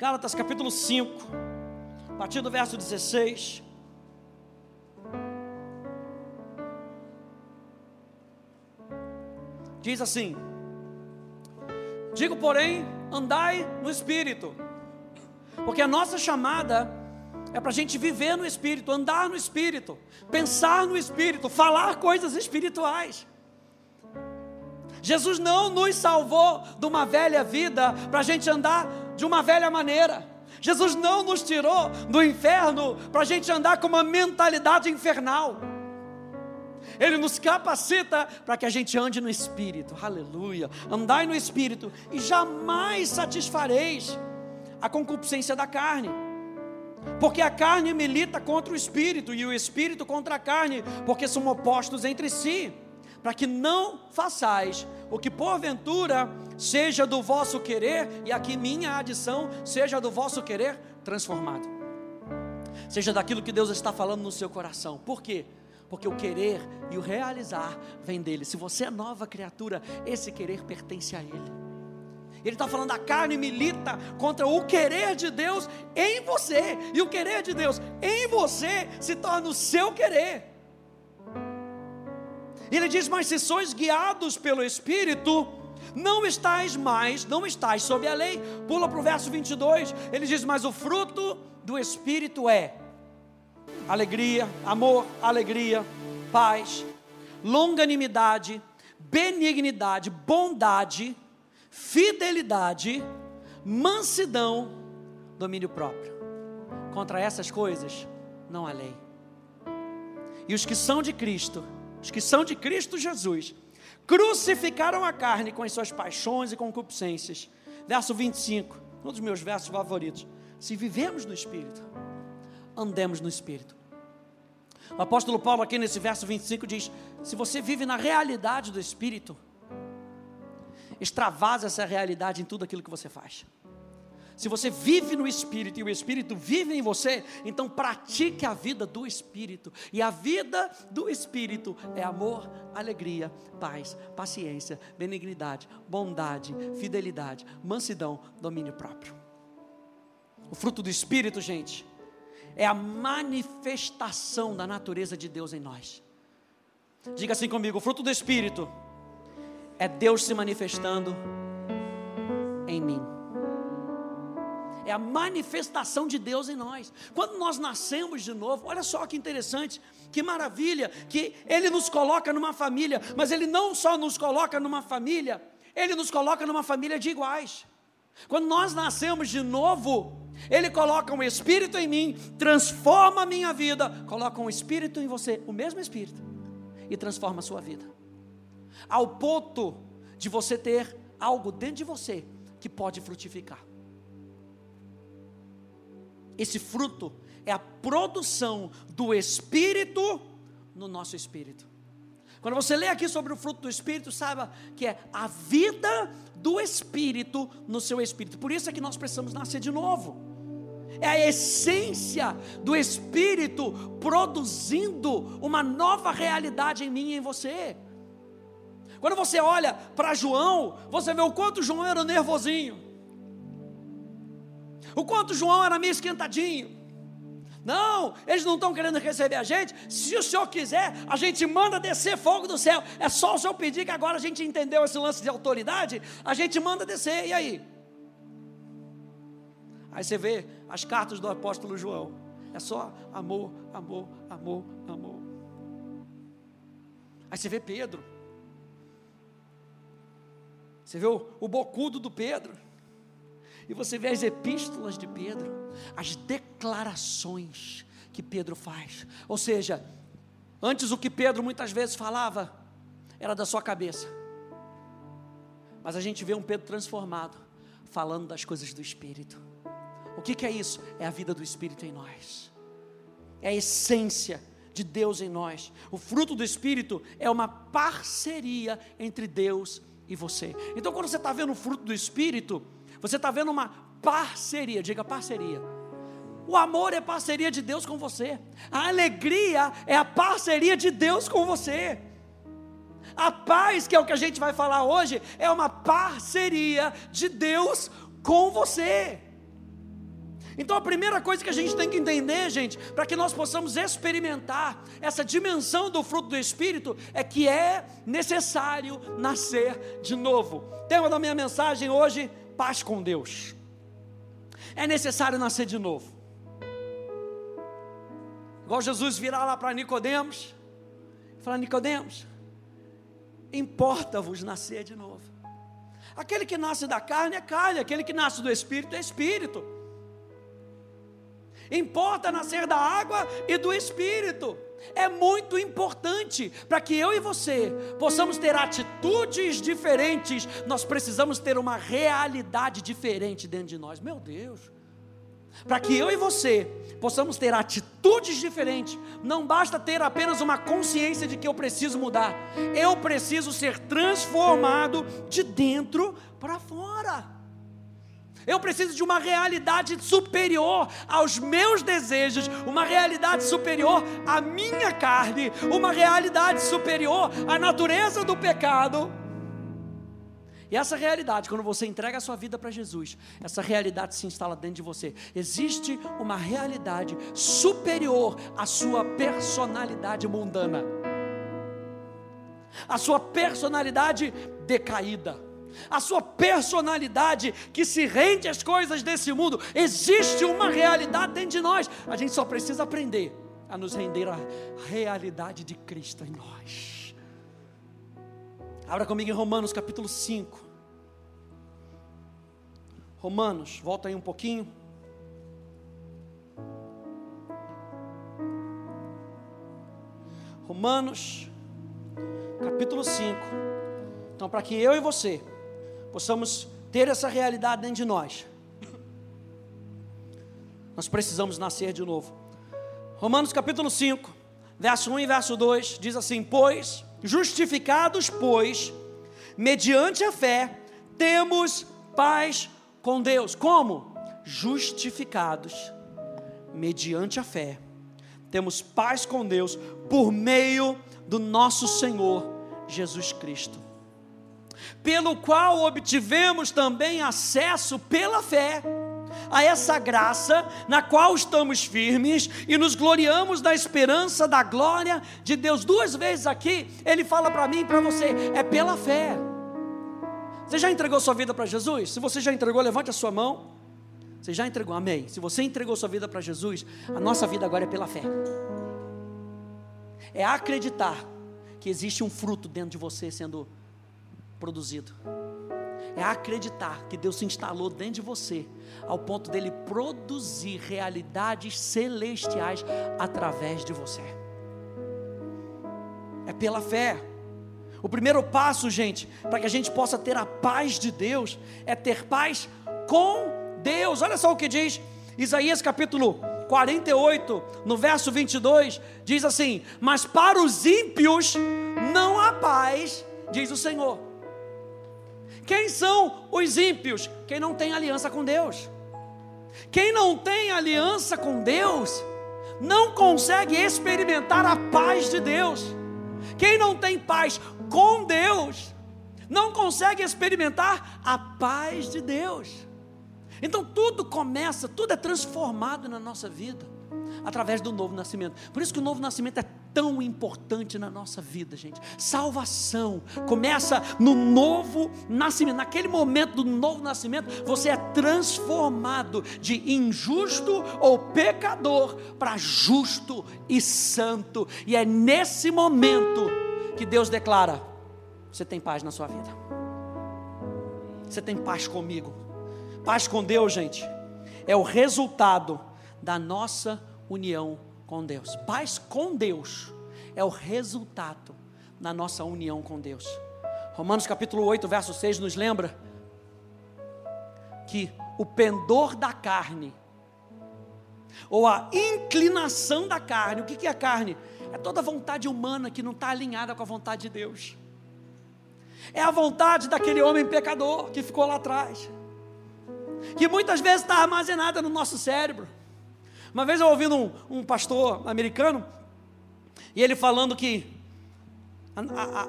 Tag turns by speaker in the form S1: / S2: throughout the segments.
S1: Gálatas capítulo 5, a partir do verso 16. Diz assim: Digo, porém, andai no espírito, porque a nossa chamada é para a gente viver no espírito, andar no espírito, pensar no espírito, falar coisas espirituais. Jesus não nos salvou de uma velha vida para a gente andar de uma velha maneira. Jesus não nos tirou do inferno para a gente andar com uma mentalidade infernal. Ele nos capacita para que a gente ande no Espírito, aleluia. Andai no Espírito e jamais satisfareis a concupiscência da carne. Porque a carne milita contra o Espírito e o Espírito contra a carne, porque são opostos entre si para que não façais o que porventura seja do vosso querer, e aqui minha adição, seja do vosso querer transformado. Seja daquilo que Deus está falando no seu coração. Por quê? Porque o querer e o realizar vem dele. Se você é nova criatura, esse querer pertence a ele. Ele está falando, a carne milita contra o querer de Deus em você, e o querer de Deus em você se torna o seu querer. E ele diz: Mas se sois guiados pelo Espírito, não estáis mais, não estáis sob a lei. Pula para o verso 22. Ele diz: Mas o fruto do Espírito é alegria, amor, alegria, paz, longanimidade, benignidade, bondade, fidelidade, mansidão, domínio próprio. Contra essas coisas não há lei. E os que são de Cristo, os que são de Cristo Jesus, crucificaram a carne com as suas paixões e concupiscências. Verso 25, um dos meus versos favoritos. Se vivemos no Espírito, andemos no Espírito. O apóstolo Paulo, aqui nesse verso 25, diz: Se você vive na realidade do Espírito, extravasa essa realidade em tudo aquilo que você faz. Se você vive no Espírito e o Espírito vive em você, então pratique a vida do Espírito. E a vida do Espírito é amor, alegria, paz, paciência, benignidade, bondade, fidelidade, mansidão, domínio próprio. O fruto do Espírito, gente, é a manifestação da natureza de Deus em nós. Diga assim comigo: o fruto do Espírito é Deus se manifestando em mim é a manifestação de Deus em nós. Quando nós nascemos de novo, olha só que interessante, que maravilha, que Ele nos coloca numa família, mas Ele não só nos coloca numa família, Ele nos coloca numa família de iguais. Quando nós nascemos de novo, Ele coloca um Espírito em mim, transforma a minha vida, coloca um Espírito em você, o mesmo Espírito, e transforma a sua vida, ao ponto de você ter algo dentro de você que pode frutificar. Esse fruto é a produção do Espírito no nosso espírito. Quando você lê aqui sobre o fruto do Espírito, saiba que é a vida do Espírito no seu espírito. Por isso é que nós precisamos nascer de novo. É a essência do Espírito produzindo uma nova realidade em mim e em você. Quando você olha para João, você vê o quanto João era nervosinho. O quanto João era meio esquentadinho. Não, eles não estão querendo receber a gente. Se o senhor quiser, a gente manda descer fogo do céu. É só o senhor pedir que agora a gente entendeu esse lance de autoridade. A gente manda descer. E aí? Aí você vê as cartas do apóstolo João. É só amor, amor, amor, amor. Aí você vê Pedro. Você vê o, o bocudo do Pedro. E você vê as epístolas de Pedro, as declarações que Pedro faz. Ou seja, antes o que Pedro muitas vezes falava era da sua cabeça. Mas a gente vê um Pedro transformado, falando das coisas do Espírito. O que, que é isso? É a vida do Espírito em nós, é a essência de Deus em nós. O fruto do Espírito é uma parceria entre Deus e você. Então, quando você está vendo o fruto do Espírito, você está vendo uma parceria, diga parceria. O amor é parceria de Deus com você. A alegria é a parceria de Deus com você. A paz, que é o que a gente vai falar hoje, é uma parceria de Deus com você. Então a primeira coisa que a gente tem que entender, gente, para que nós possamos experimentar essa dimensão do fruto do Espírito, é que é necessário nascer de novo. Tema da minha mensagem hoje: paz com Deus. É necessário nascer de novo. Igual Jesus virar lá para Nicodemos, falar: Nicodemos, importa-vos nascer de novo. Aquele que nasce da carne é carne, aquele que nasce do espírito é espírito. Importa nascer da água e do espírito. É muito importante para que eu e você possamos ter atitudes diferentes. Nós precisamos ter uma realidade diferente dentro de nós. Meu Deus. Para que eu e você possamos ter atitudes diferentes, não basta ter apenas uma consciência de que eu preciso mudar, eu preciso ser transformado de dentro para fora. Eu preciso de uma realidade superior aos meus desejos, uma realidade superior à minha carne, uma realidade superior à natureza do pecado. E essa realidade, quando você entrega a sua vida para Jesus, essa realidade se instala dentro de você. Existe uma realidade superior à sua personalidade mundana, à sua personalidade decaída a sua personalidade que se rende às coisas desse mundo. Existe uma realidade dentro de nós. A gente só precisa aprender a nos render à realidade de Cristo em nós. Abra comigo em Romanos capítulo 5. Romanos, volta aí um pouquinho. Romanos, capítulo 5. Então, para que eu e você possamos ter essa realidade dentro de nós, nós precisamos nascer de novo. Romanos capítulo 5, verso 1 e verso 2 diz assim: Pois, justificados, pois, mediante a fé, temos paz com Deus. Como? Justificados, mediante a fé, temos paz com Deus por meio do nosso Senhor Jesus Cristo pelo qual obtivemos também acesso pela fé a essa graça na qual estamos firmes e nos gloriamos da esperança da glória de Deus. Duas vezes aqui ele fala para mim e para você: é pela fé. Você já entregou sua vida para Jesus? Se você já entregou, levante a sua mão. Você já entregou, amém. Se você entregou sua vida para Jesus, a nossa vida agora é pela fé. É acreditar que existe um fruto dentro de você sendo produzido. É acreditar que Deus se instalou dentro de você, ao ponto dele produzir realidades celestiais através de você. É pela fé. O primeiro passo, gente, para que a gente possa ter a paz de Deus, é ter paz com Deus. Olha só o que diz Isaías capítulo 48, no verso 22, diz assim: Mas para os ímpios não há paz, diz o Senhor. Quem são os ímpios? Quem não tem aliança com Deus. Quem não tem aliança com Deus, não consegue experimentar a paz de Deus. Quem não tem paz com Deus, não consegue experimentar a paz de Deus. Então tudo começa, tudo é transformado na nossa vida através do novo nascimento. Por isso que o novo nascimento é tão importante na nossa vida, gente. Salvação começa no novo nascimento. Naquele momento do novo nascimento, você é transformado de injusto ou pecador para justo e santo. E é nesse momento que Deus declara: você tem paz na sua vida. Você tem paz comigo. Paz com Deus, gente, é o resultado da nossa união com Deus. Paz com Deus é o resultado da nossa união com Deus. Romanos capítulo 8, verso 6 nos lembra que o pendor da carne, ou a inclinação da carne, o que é a carne? É toda vontade humana que não está alinhada com a vontade de Deus. É a vontade daquele homem pecador que ficou lá atrás, que muitas vezes está armazenada no nosso cérebro. Uma vez eu ouvi um, um pastor americano, e ele falando que, a, a, a,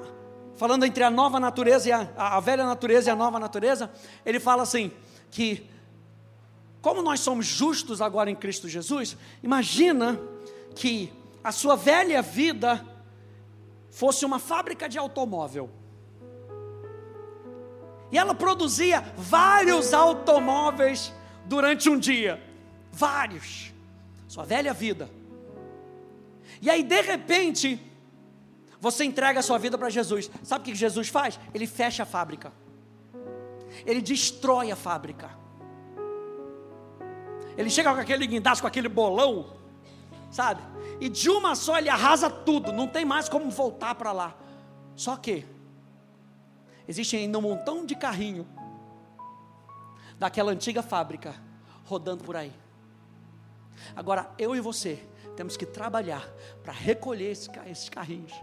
S1: falando entre a nova natureza e a velha natureza e a nova natureza, ele fala assim, que como nós somos justos agora em Cristo Jesus, imagina que a sua velha vida fosse uma fábrica de automóvel. E ela produzia vários automóveis durante um dia. Vários. Sua velha vida. E aí, de repente, você entrega a sua vida para Jesus. Sabe o que Jesus faz? Ele fecha a fábrica. Ele destrói a fábrica. Ele chega com aquele guindaste, com aquele bolão, sabe? E de uma só ele arrasa tudo, não tem mais como voltar para lá. Só que existe ainda um montão de carrinho daquela antiga fábrica rodando por aí. Agora eu e você temos que trabalhar para recolher esses carrinhos.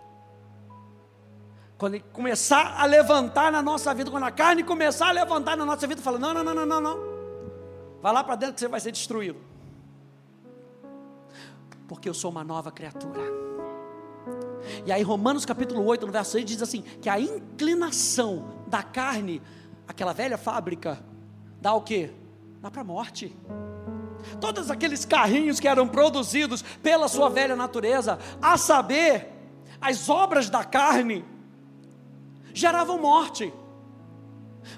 S1: Quando ele começar a levantar na nossa vida, quando a carne começar a levantar na nossa vida, fala: não, não, não, não, não. Vai lá para dentro que você vai ser destruído. Porque eu sou uma nova criatura. E aí, Romanos capítulo 8, no verso 6, diz assim: que a inclinação da carne, aquela velha fábrica, dá o que? Dá para a morte. Todos aqueles carrinhos que eram produzidos pela sua velha natureza, a saber, as obras da carne, geravam morte.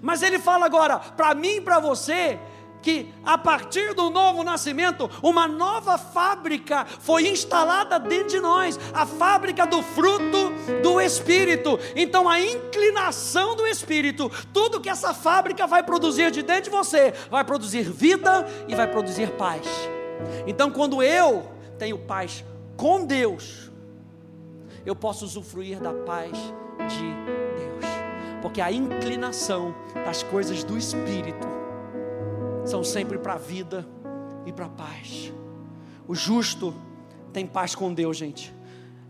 S1: Mas ele fala agora, para mim e para você, que a partir do novo nascimento, uma nova fábrica foi instalada dentro de nós a fábrica do fruto do Espírito. Então, a inclinação do Espírito, tudo que essa fábrica vai produzir de dentro de você, vai produzir vida e vai produzir paz. Então, quando eu tenho paz com Deus, eu posso usufruir da paz de porque a inclinação das coisas do Espírito são sempre para a vida e para a paz. O justo tem paz com Deus, gente.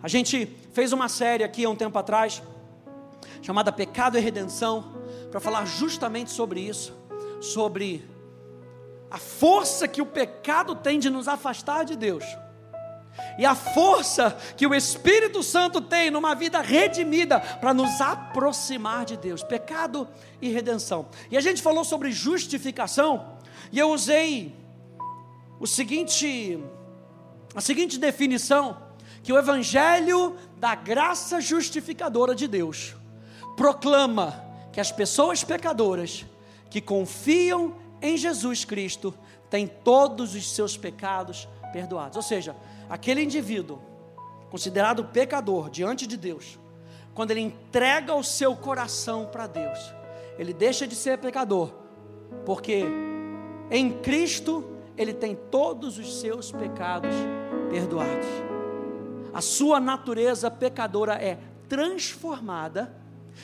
S1: A gente fez uma série aqui há um tempo atrás, chamada Pecado e Redenção, para falar justamente sobre isso, sobre a força que o pecado tem de nos afastar de Deus e a força que o Espírito Santo tem numa vida redimida para nos aproximar de Deus, pecado e redenção. E a gente falou sobre justificação, e eu usei o seguinte a seguinte definição que o evangelho da graça justificadora de Deus proclama que as pessoas pecadoras que confiam em Jesus Cristo têm todos os seus pecados perdoados. Ou seja, aquele indivíduo, considerado pecador diante de Deus, quando ele entrega o seu coração para Deus, ele deixa de ser pecador, porque em Cristo ele tem todos os seus pecados perdoados. A sua natureza pecadora é transformada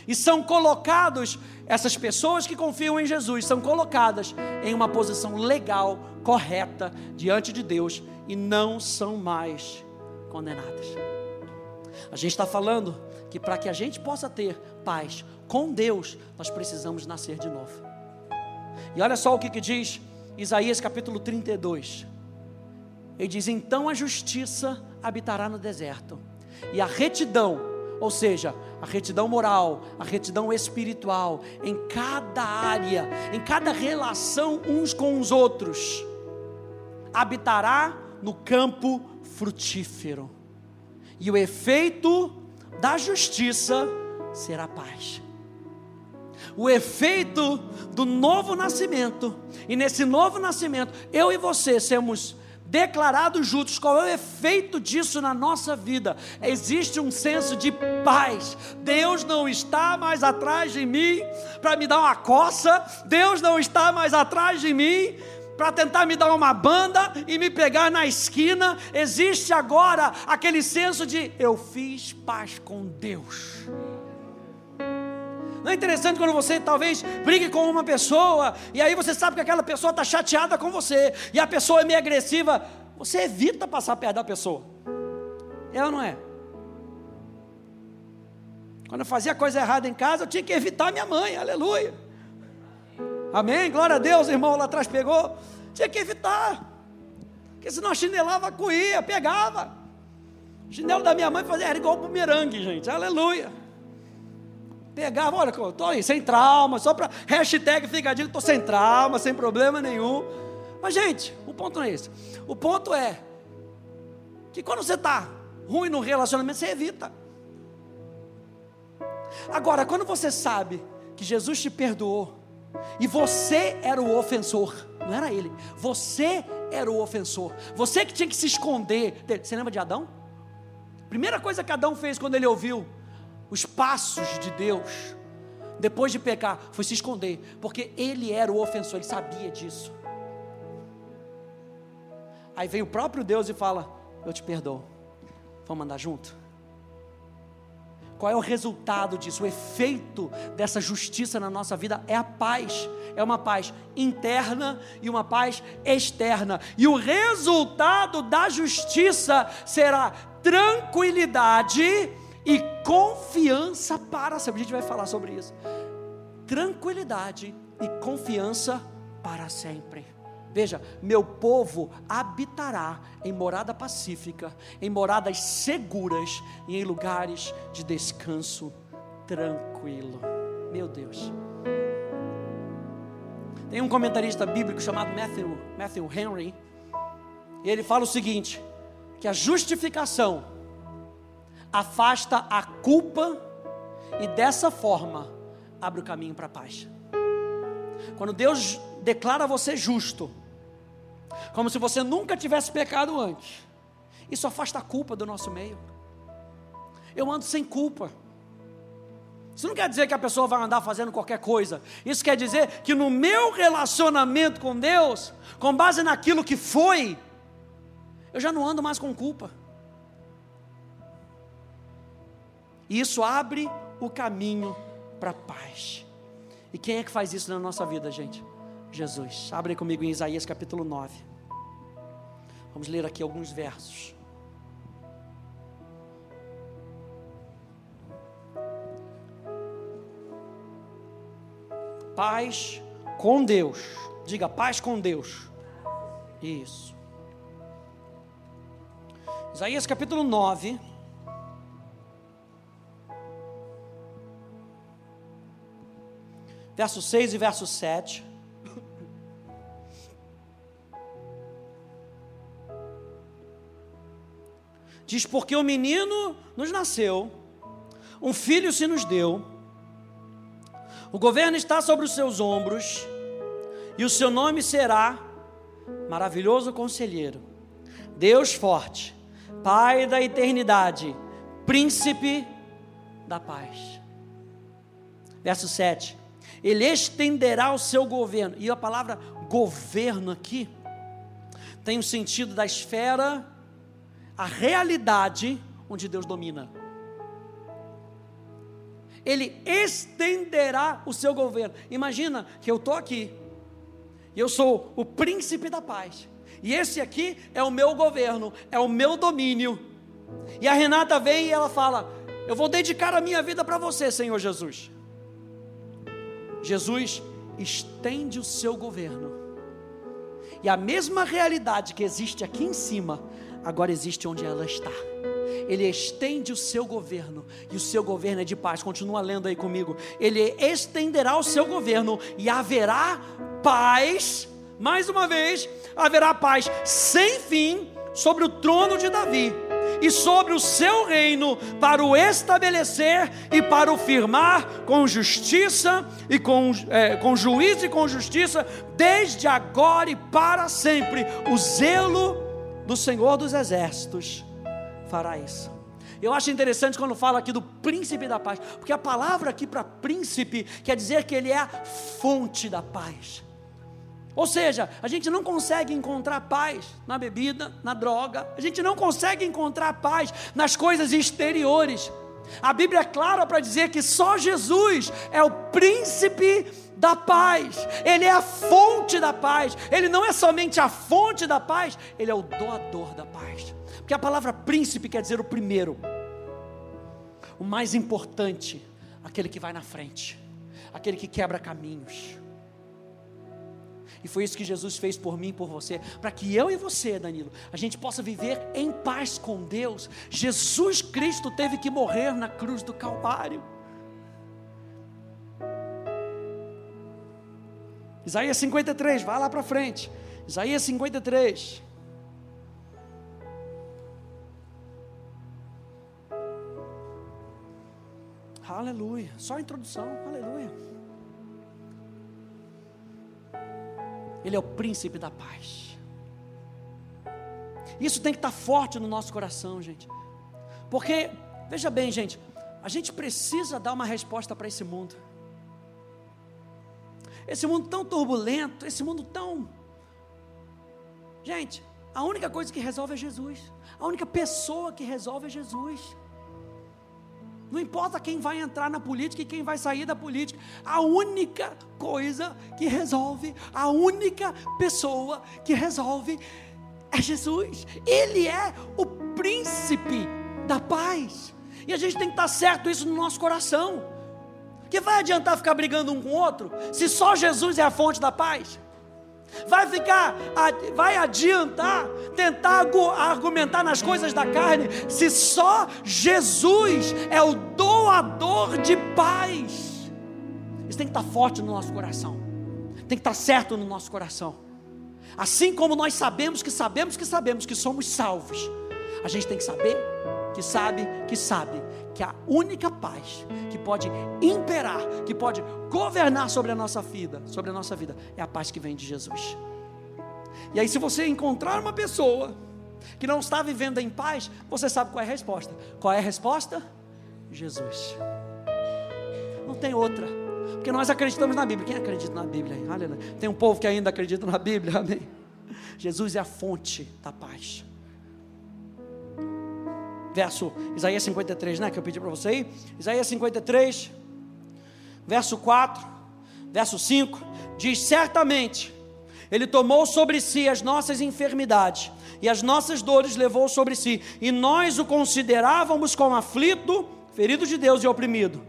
S1: e são colocados, essas pessoas que confiam em Jesus, são colocadas em uma posição legal, correta, diante de Deus e não são mais condenadas. A gente está falando que para que a gente possa ter paz com Deus, nós precisamos nascer de novo. E olha só o que, que diz Isaías capítulo 32. Ele diz: Então a justiça habitará no deserto, e a retidão, ou seja, a retidão moral, a retidão espiritual, em cada área, em cada relação uns com os outros, habitará no campo frutífero. E o efeito da justiça será paz. O efeito do novo nascimento, e nesse novo nascimento, eu e você sermos declarados justos, qual é o efeito disso na nossa vida? Existe um senso de paz. Deus não está mais atrás de mim para me dar uma coça, Deus não está mais atrás de mim para tentar me dar uma banda e me pegar na esquina. Existe agora aquele senso de eu fiz paz com Deus. Não é interessante quando você talvez brigue com uma pessoa e aí você sabe que aquela pessoa está chateada com você e a pessoa é meio agressiva, você evita passar perto da pessoa. É ou não é? Quando eu fazia coisa errada em casa, eu tinha que evitar minha mãe, aleluia. Amém? Glória a Deus, irmão lá atrás pegou. Tinha que evitar. Porque senão chinelava, coía, pegava. O chinelo da minha mãe fazia, era igual bumerangue, gente. Aleluia. Pegava, olha, estou aí, sem trauma, só para hashtag fica estou sem trauma, sem problema nenhum. Mas, gente, o ponto não é esse. O ponto é que quando você está ruim no relacionamento, você evita. Agora, quando você sabe que Jesus te perdoou e você era o ofensor, não era ele, você era o ofensor, você que tinha que se esconder. Você lembra de Adão? Primeira coisa que Adão fez quando ele ouviu os passos de Deus, depois de pecar, foi se esconder, porque ele era o ofensor, ele sabia disso. Aí vem o próprio Deus e fala: Eu te perdoo, vamos andar junto? Qual é o resultado disso? O efeito dessa justiça na nossa vida é a paz. É uma paz interna e uma paz externa. E o resultado da justiça será tranquilidade e confiança para sempre. A gente vai falar sobre isso. Tranquilidade e confiança para sempre. Veja, meu povo habitará em morada pacífica, em moradas seguras e em lugares de descanso tranquilo. Meu Deus. Tem um comentarista bíblico chamado Matthew, Matthew Henry, e ele fala o seguinte: que a justificação afasta a culpa e dessa forma abre o caminho para a paz. Quando Deus declara você justo, como se você nunca tivesse pecado antes, isso afasta a culpa do nosso meio. Eu ando sem culpa. Isso não quer dizer que a pessoa vai andar fazendo qualquer coisa. Isso quer dizer que no meu relacionamento com Deus, com base naquilo que foi, eu já não ando mais com culpa. E isso abre o caminho para a paz. E quem é que faz isso na nossa vida, gente? Jesus. Abre comigo em Isaías capítulo 9. Vamos ler aqui alguns versos. Paz com Deus. Diga paz com Deus. Isso. Isaías capítulo 9. Verso 6 e verso 7. Diz: Porque o menino nos nasceu, um filho se nos deu, o governo está sobre os seus ombros, e o seu nome será Maravilhoso Conselheiro, Deus Forte, Pai da eternidade, Príncipe da paz. Verso 7. Ele estenderá o seu governo. E a palavra governo aqui tem o sentido da esfera, a realidade onde Deus domina. Ele estenderá o seu governo. Imagina que eu estou aqui, e eu sou o príncipe da paz. E esse aqui é o meu governo, é o meu domínio. E a Renata vem e ela fala: Eu vou dedicar a minha vida para você, Senhor Jesus. Jesus estende o seu governo. E a mesma realidade que existe aqui em cima, agora existe onde ela está. Ele estende o seu governo, e o seu governo é de paz. Continua lendo aí comigo. Ele estenderá o seu governo, e haverá paz mais uma vez, haverá paz sem fim sobre o trono de Davi e sobre o seu reino para o estabelecer e para o firmar com justiça e com, é, com juízo e com justiça, desde agora e para sempre. O zelo do Senhor dos Exércitos fará isso. Eu acho interessante quando fala aqui do príncipe da paz, porque a palavra aqui para príncipe quer dizer que ele é a fonte da paz. Ou seja, a gente não consegue encontrar paz na bebida, na droga, a gente não consegue encontrar paz nas coisas exteriores. A Bíblia é clara para dizer que só Jesus é o príncipe da paz, Ele é a fonte da paz, Ele não é somente a fonte da paz, Ele é o doador da paz. Porque a palavra príncipe quer dizer o primeiro, o mais importante, aquele que vai na frente, aquele que quebra caminhos e foi isso que Jesus fez por mim e por você, para que eu e você, Danilo, a gente possa viver em paz com Deus. Jesus Cristo teve que morrer na cruz do Calvário. Isaías 53, vai lá para frente. Isaías 53. Aleluia. Só a introdução. Aleluia. Ele é o príncipe da paz. Isso tem que estar forte no nosso coração, gente. Porque, veja bem, gente, a gente precisa dar uma resposta para esse mundo. Esse mundo tão turbulento, esse mundo tão. Gente, a única coisa que resolve é Jesus. A única pessoa que resolve é Jesus. Não importa quem vai entrar na política e quem vai sair da política. A única coisa que resolve, a única pessoa que resolve é Jesus. Ele é o príncipe da paz. E a gente tem que estar certo isso no nosso coração. Que vai adiantar ficar brigando um com o outro se só Jesus é a fonte da paz? Vai ficar, vai adiantar tentar argumentar nas coisas da carne, se só Jesus é o doador de paz. Isso tem que estar forte no nosso coração, tem que estar certo no nosso coração. Assim como nós sabemos que sabemos que sabemos que somos salvos, a gente tem que saber que sabe que sabe que a única paz que pode imperar, que pode governar sobre a nossa vida, sobre a nossa vida, é a paz que vem de Jesus. E aí, se você encontrar uma pessoa que não está vivendo em paz, você sabe qual é a resposta. Qual é a resposta? Jesus. Não tem outra. Porque nós acreditamos na Bíblia. Quem acredita na Bíblia? Aleluia. Tem um povo que ainda acredita na Bíblia. Amém. Jesus é a fonte da paz verso Isaías 53, né, que eu pedi para você aí. Isaías 53, verso 4, verso 5, diz: Certamente ele tomou sobre si as nossas enfermidades e as nossas dores levou sobre si, e nós o considerávamos como aflito, ferido de Deus e oprimido.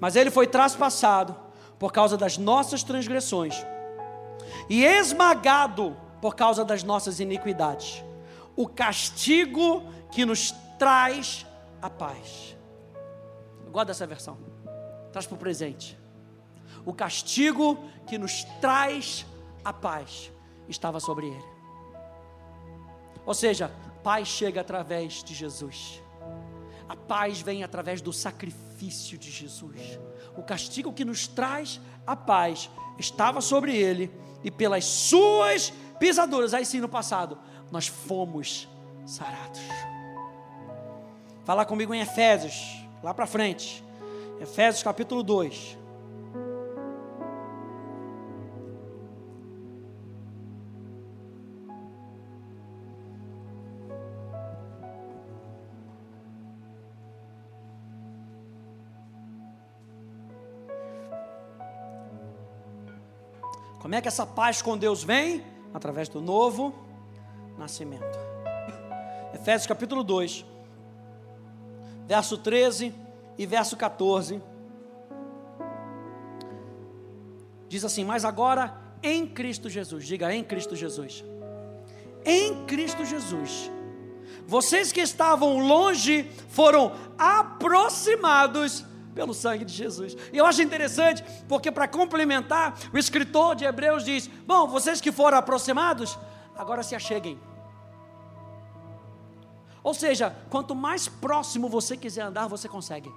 S1: Mas ele foi traspassado por causa das nossas transgressões e esmagado por causa das nossas iniquidades. O castigo que nos traz a paz. Eu gosto dessa versão. Traz para o presente. O castigo que nos traz a paz estava sobre ele. Ou seja, paz chega através de Jesus. A paz vem através do sacrifício de Jesus. O castigo que nos traz a paz estava sobre ele, e pelas suas pisaduras, aí sim no passado, nós fomos sarados. Fala comigo em Efésios, lá para frente. Efésios capítulo 2. Como é que essa paz com Deus vem? Através do novo nascimento. Efésios capítulo 2 verso 13 e verso 14. Diz assim: Mas agora em Cristo Jesus, diga em Cristo Jesus. Em Cristo Jesus, vocês que estavam longe foram aproximados pelo sangue de Jesus. Eu acho interessante, porque para complementar, o escritor de Hebreus diz: Bom, vocês que foram aproximados, agora se acheguem. Ou seja, quanto mais próximo você quiser andar, você consegue.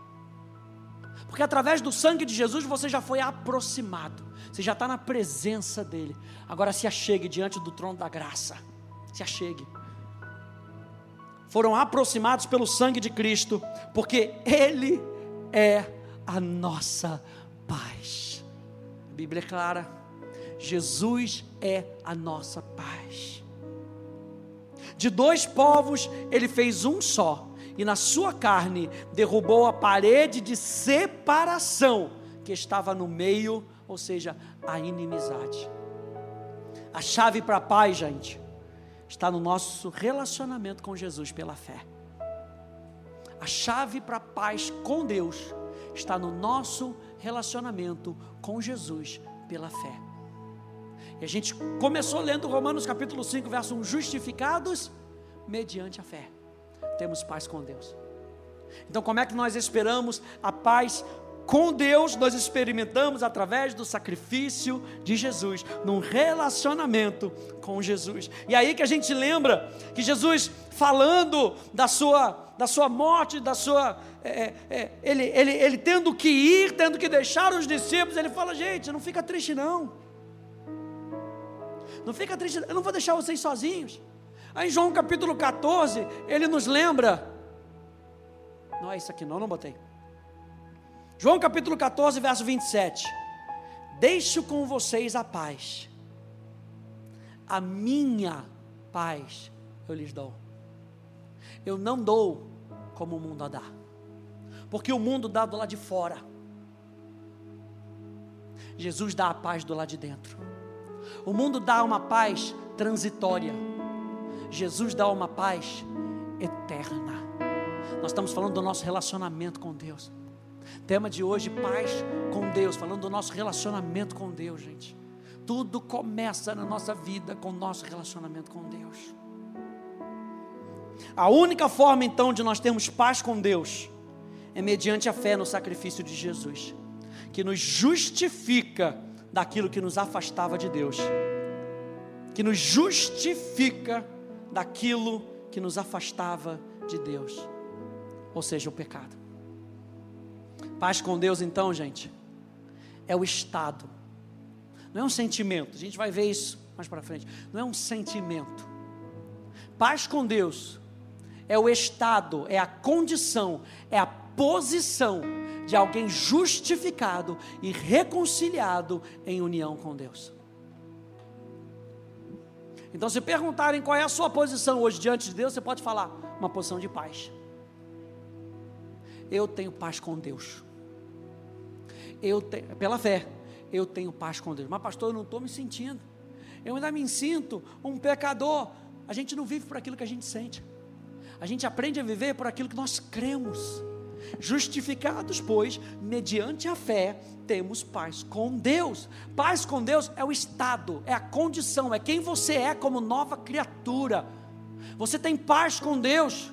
S1: Porque através do sangue de Jesus você já foi aproximado, você já está na presença dEle. Agora se achegue diante do trono da graça, se achegue. Foram aproximados pelo sangue de Cristo, porque Ele é a nossa paz. A Bíblia é clara, Jesus é a nossa paz. De dois povos ele fez um só, e na sua carne derrubou a parede de separação que estava no meio, ou seja, a inimizade. A chave para a paz, gente, está no nosso relacionamento com Jesus pela fé. A chave para a paz com Deus está no nosso relacionamento com Jesus pela fé. E a gente começou lendo Romanos capítulo 5, verso 1: justificados mediante a fé. Temos paz com Deus. Então, como é que nós esperamos a paz com Deus nós experimentamos através do sacrifício de Jesus, num relacionamento com Jesus. E aí que a gente lembra que Jesus, falando da sua, da sua morte, da sua. É, é, ele, ele, ele tendo que ir, tendo que deixar os discípulos, ele fala: gente, não fica triste não. Não fica triste, eu não vou deixar vocês sozinhos. Aí em João capítulo 14, ele nos lembra. Não é isso aqui, não, não botei. João capítulo 14, verso 27. Deixo com vocês a paz, a minha paz eu lhes dou. Eu não dou como o mundo a dá, porque o mundo dá do lado de fora, Jesus dá a paz do lado de dentro. O mundo dá uma paz transitória, Jesus dá uma paz eterna. Nós estamos falando do nosso relacionamento com Deus. Tema de hoje, paz com Deus, falando do nosso relacionamento com Deus, gente. Tudo começa na nossa vida com o nosso relacionamento com Deus. A única forma então de nós termos paz com Deus é mediante a fé no sacrifício de Jesus, que nos justifica daquilo que nos afastava de Deus, que nos justifica daquilo que nos afastava de Deus, ou seja, o pecado. Paz com Deus, então, gente, é o estado, não é um sentimento. A gente vai ver isso mais para frente. Não é um sentimento. Paz com Deus é o estado, é a condição, é a posição de alguém justificado e reconciliado em união com Deus. Então, se perguntarem qual é a sua posição hoje diante de Deus, você pode falar uma posição de paz. Eu tenho paz com Deus eu te, pela fé, eu tenho paz com Deus. Mas, pastor, eu não estou me sentindo. Eu ainda me sinto um pecador. A gente não vive por aquilo que a gente sente. A gente aprende a viver por aquilo que nós cremos. Justificados, pois, mediante a fé, temos paz com Deus. Paz com Deus é o estado, é a condição, é quem você é como nova criatura. Você tem paz com Deus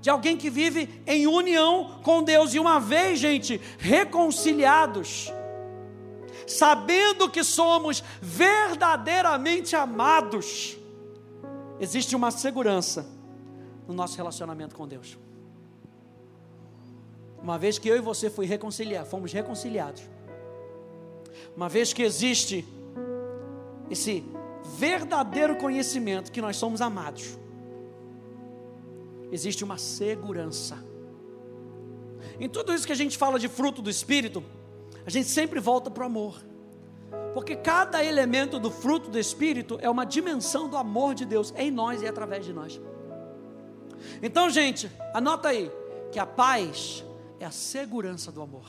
S1: de alguém que vive em união com Deus. E uma vez, gente, reconciliados, sabendo que somos verdadeiramente amados, existe uma segurança no nosso relacionamento com Deus. Uma vez que eu e você fui reconciliar, fomos reconciliados. Uma vez que existe esse verdadeiro conhecimento que nós somos amados existe uma segurança. Em tudo isso que a gente fala de fruto do Espírito, a gente sempre volta para o amor. Porque cada elemento do fruto do Espírito é uma dimensão do amor de Deus em nós e através de nós. Então, gente, anota aí que a paz é a segurança do amor.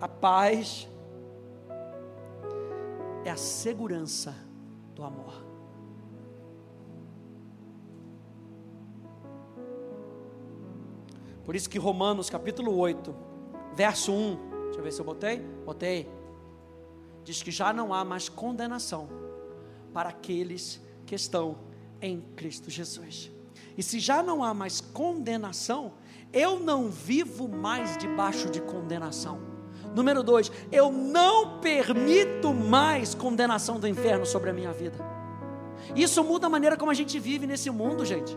S1: A paz é a segurança do amor. Por isso que Romanos capítulo 8, verso 1, deixa eu ver se eu botei, botei. Diz que já não há mais condenação para aqueles que estão em Cristo Jesus. E se já não há mais condenação, eu não vivo mais debaixo de condenação. Número dois, eu não permito mais condenação do inferno sobre a minha vida. Isso muda a maneira como a gente vive nesse mundo, gente.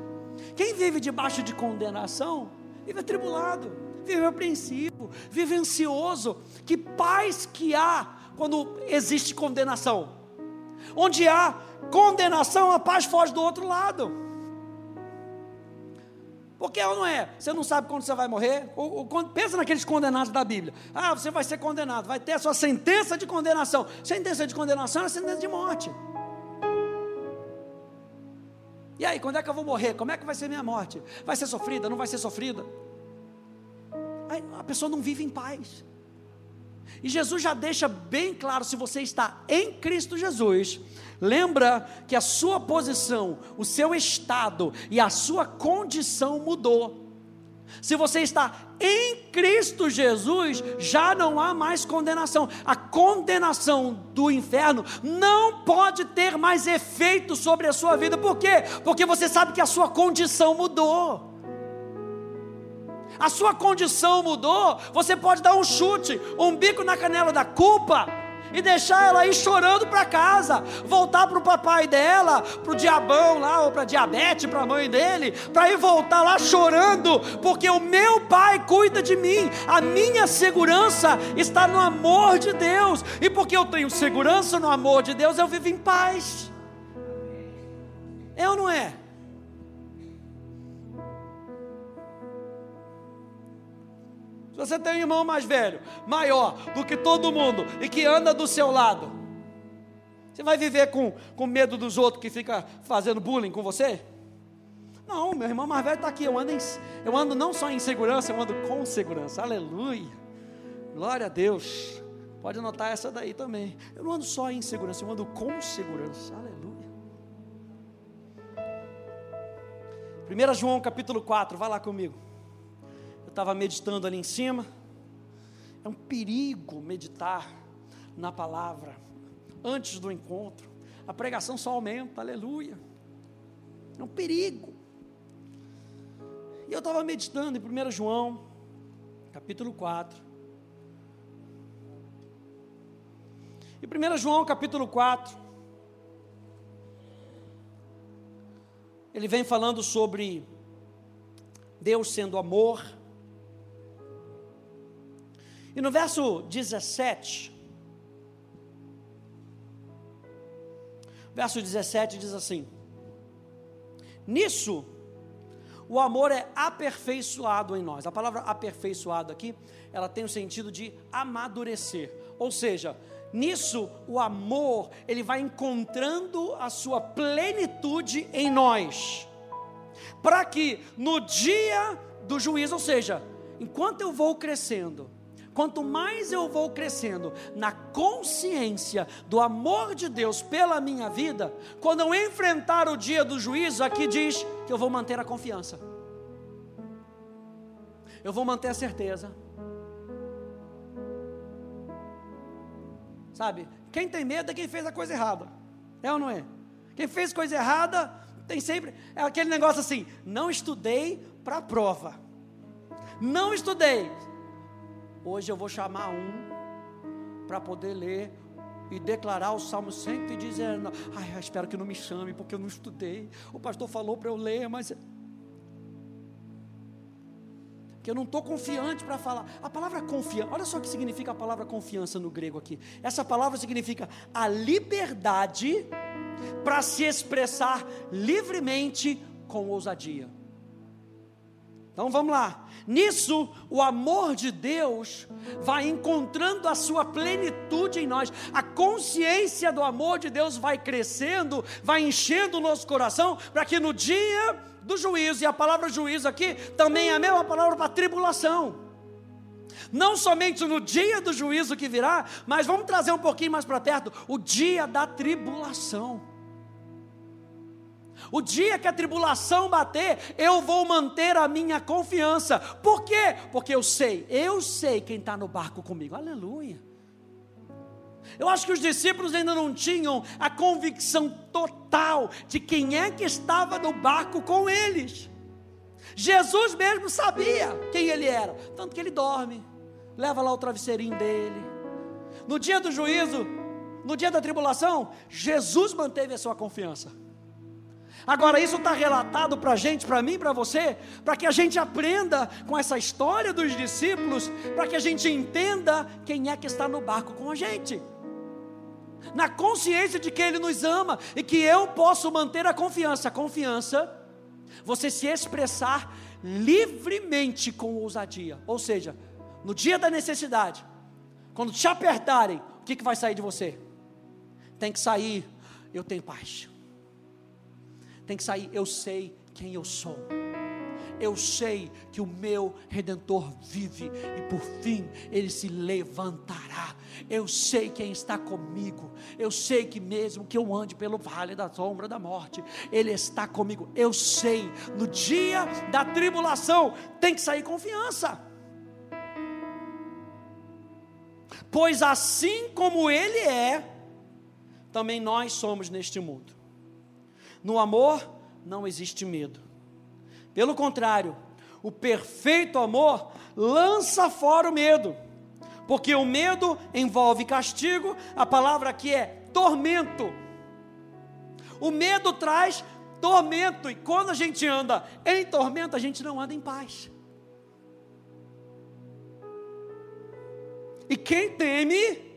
S1: Quem vive debaixo de condenação vive atribulado, vive apreensivo, vive ansioso. Que paz que há quando existe condenação. Onde há condenação, a paz foge do outro lado. Porque ou não é? Você não sabe quando você vai morrer? Ou, ou, pensa naqueles condenados da Bíblia. Ah, você vai ser condenado, vai ter a sua sentença de condenação. Sentença de condenação é sentença de morte. E aí, quando é que eu vou morrer? Como é que vai ser minha morte? Vai ser sofrida? Não vai ser sofrida? Aí, a pessoa não vive em paz. E Jesus já deixa bem claro: se você está em Cristo Jesus, lembra que a sua posição, o seu estado e a sua condição mudou. Se você está em Cristo Jesus, já não há mais condenação. A condenação do inferno não pode ter mais efeito sobre a sua vida. Por quê? Porque você sabe que a sua condição mudou. A sua condição mudou, você pode dar um chute, um bico na canela da culpa e deixar ela ir chorando para casa, voltar para o papai dela, para o diabão lá, ou para diabetes, para a mãe dele, para ir voltar lá chorando, porque o meu pai cuida de mim, a minha segurança está no amor de Deus, e porque eu tenho segurança no amor de Deus, eu vivo em paz. Ou não é? Você tem um irmão mais velho, maior do que todo mundo e que anda do seu lado, você vai viver com, com medo dos outros que fica fazendo bullying com você? Não, meu irmão mais velho está aqui. Eu ando, em, eu ando não só em segurança, eu ando com segurança. Aleluia. Glória a Deus. Pode anotar essa daí também. Eu não ando só em segurança, eu ando com segurança. Aleluia. 1 João capítulo 4, vai lá comigo estava meditando ali em cima. É um perigo meditar na palavra antes do encontro. A pregação só aumenta, aleluia. É um perigo. E eu estava meditando em 1 João, capítulo 4. E 1 João, capítulo 4, ele vem falando sobre Deus sendo amor, e no verso 17, verso 17 diz assim: Nisso o amor é aperfeiçoado em nós. A palavra aperfeiçoado aqui, ela tem o sentido de amadurecer. Ou seja, nisso o amor, ele vai encontrando a sua plenitude em nós. Para que no dia do juízo, ou seja, enquanto eu vou crescendo, Quanto mais eu vou crescendo na consciência do amor de Deus pela minha vida, quando eu enfrentar o dia do juízo, aqui diz que eu vou manter a confiança. Eu vou manter a certeza. Sabe? Quem tem medo é quem fez a coisa errada. É ou não é? Quem fez coisa errada tem sempre é aquele negócio assim: não estudei para a prova. Não estudei. Hoje eu vou chamar um para poder ler e declarar o Salmo 119. Ai, espero que não me chame, porque eu não estudei. O pastor falou para eu ler, mas. Que eu não estou confiante para falar. A palavra confiança, olha só o que significa a palavra confiança no grego aqui. Essa palavra significa a liberdade para se expressar livremente com ousadia. Então vamos lá. Nisso, o amor de Deus vai encontrando a sua plenitude em nós. A consciência do amor de Deus vai crescendo, vai enchendo o nosso coração, para que no dia do juízo, e a palavra juízo aqui também é a mesma palavra para tribulação. Não somente no dia do juízo que virá, mas vamos trazer um pouquinho mais para perto o dia da tribulação. O dia que a tribulação bater, eu vou manter a minha confiança. Por quê? Porque eu sei, eu sei quem está no barco comigo. Aleluia. Eu acho que os discípulos ainda não tinham a convicção total de quem é que estava no barco com eles. Jesus mesmo sabia quem ele era, tanto que ele dorme, leva lá o travesseirinho dele. No dia do juízo, no dia da tribulação, Jesus manteve a sua confiança. Agora, isso está relatado para a gente, para mim, para você, para que a gente aprenda com essa história dos discípulos, para que a gente entenda quem é que está no barco com a gente. Na consciência de que Ele nos ama e que eu posso manter a confiança. A confiança, você se expressar livremente com ousadia. Ou seja, no dia da necessidade, quando te apertarem, o que, que vai sair de você? Tem que sair, eu tenho paz tem que sair. Eu sei quem eu sou. Eu sei que o meu redentor vive e por fim ele se levantará. Eu sei quem está comigo. Eu sei que mesmo que eu ande pelo vale da sombra da morte, ele está comigo. Eu sei, no dia da tribulação tem que sair confiança. Pois assim como ele é, também nós somos neste mundo. No amor não existe medo. Pelo contrário, O perfeito amor lança fora o medo, porque o medo envolve castigo, a palavra aqui é tormento. O medo traz tormento, e quando a gente anda em tormento, a gente não anda em paz. E quem teme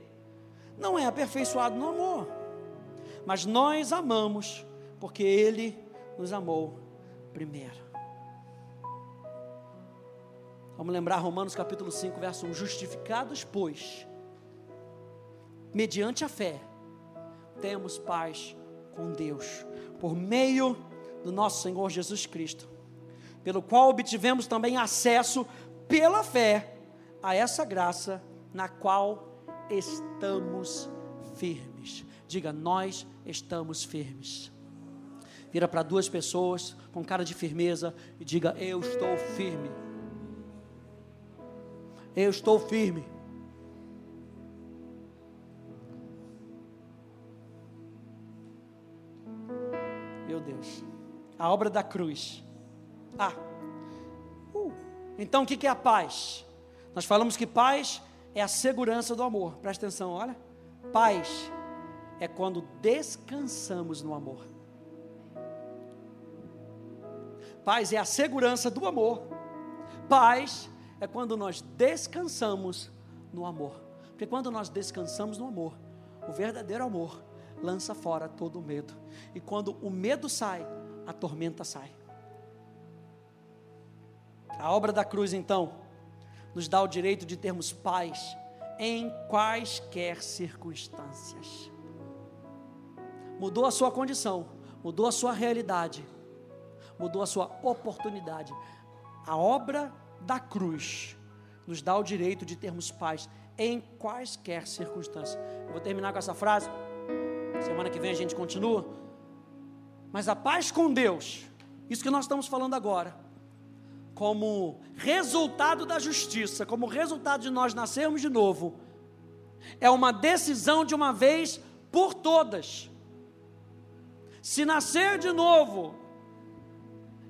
S1: não é aperfeiçoado no amor, mas nós amamos, porque Ele nos amou primeiro. Vamos lembrar Romanos capítulo 5, verso 1: Justificados, pois, mediante a fé, temos paz com Deus, por meio do nosso Senhor Jesus Cristo, pelo qual obtivemos também acesso pela fé a essa graça na qual estamos firmes. Diga, nós estamos firmes. Vira para duas pessoas com cara de firmeza e diga: Eu estou firme. Eu estou firme. Meu Deus. A obra da cruz. Ah. Uh. Então o que é a paz? Nós falamos que paz é a segurança do amor. Presta atenção, olha. Paz é quando descansamos no amor. Paz é a segurança do amor. Paz é quando nós descansamos no amor. Porque quando nós descansamos no amor, o verdadeiro amor lança fora todo o medo. E quando o medo sai, a tormenta sai. A obra da cruz, então, nos dá o direito de termos paz em quaisquer circunstâncias. Mudou a sua condição, mudou a sua realidade, mudou a sua oportunidade. A obra da cruz nos dá o direito de termos paz em quaisquer circunstâncias. Eu vou terminar com essa frase. Semana que vem a gente continua. Mas a paz com Deus, isso que nós estamos falando agora, como resultado da justiça, como resultado de nós nascermos de novo, é uma decisão de uma vez por todas. Se nascer de novo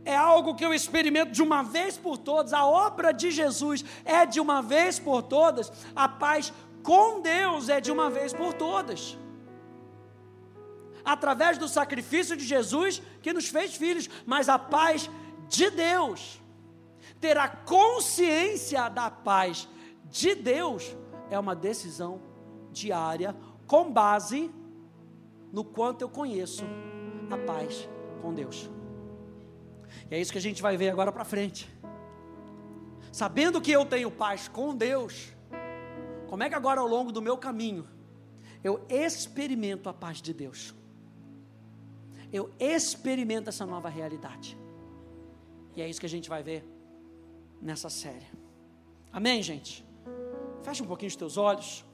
S1: é algo que eu experimento de uma vez por todas, a obra de Jesus é de uma vez por todas, a paz com Deus é de uma vez por todas. Através do sacrifício de Jesus que nos fez filhos, mas a paz de Deus, ter a consciência da paz de Deus é uma decisão diária com base no quanto eu conheço a paz com Deus. E é isso que a gente vai ver agora para frente. Sabendo que eu tenho paz com Deus, como é que agora ao longo do meu caminho eu experimento a paz de Deus? Eu experimento essa nova realidade. E é isso que a gente vai ver nessa série. Amém, gente? Fecha um pouquinho os teus olhos.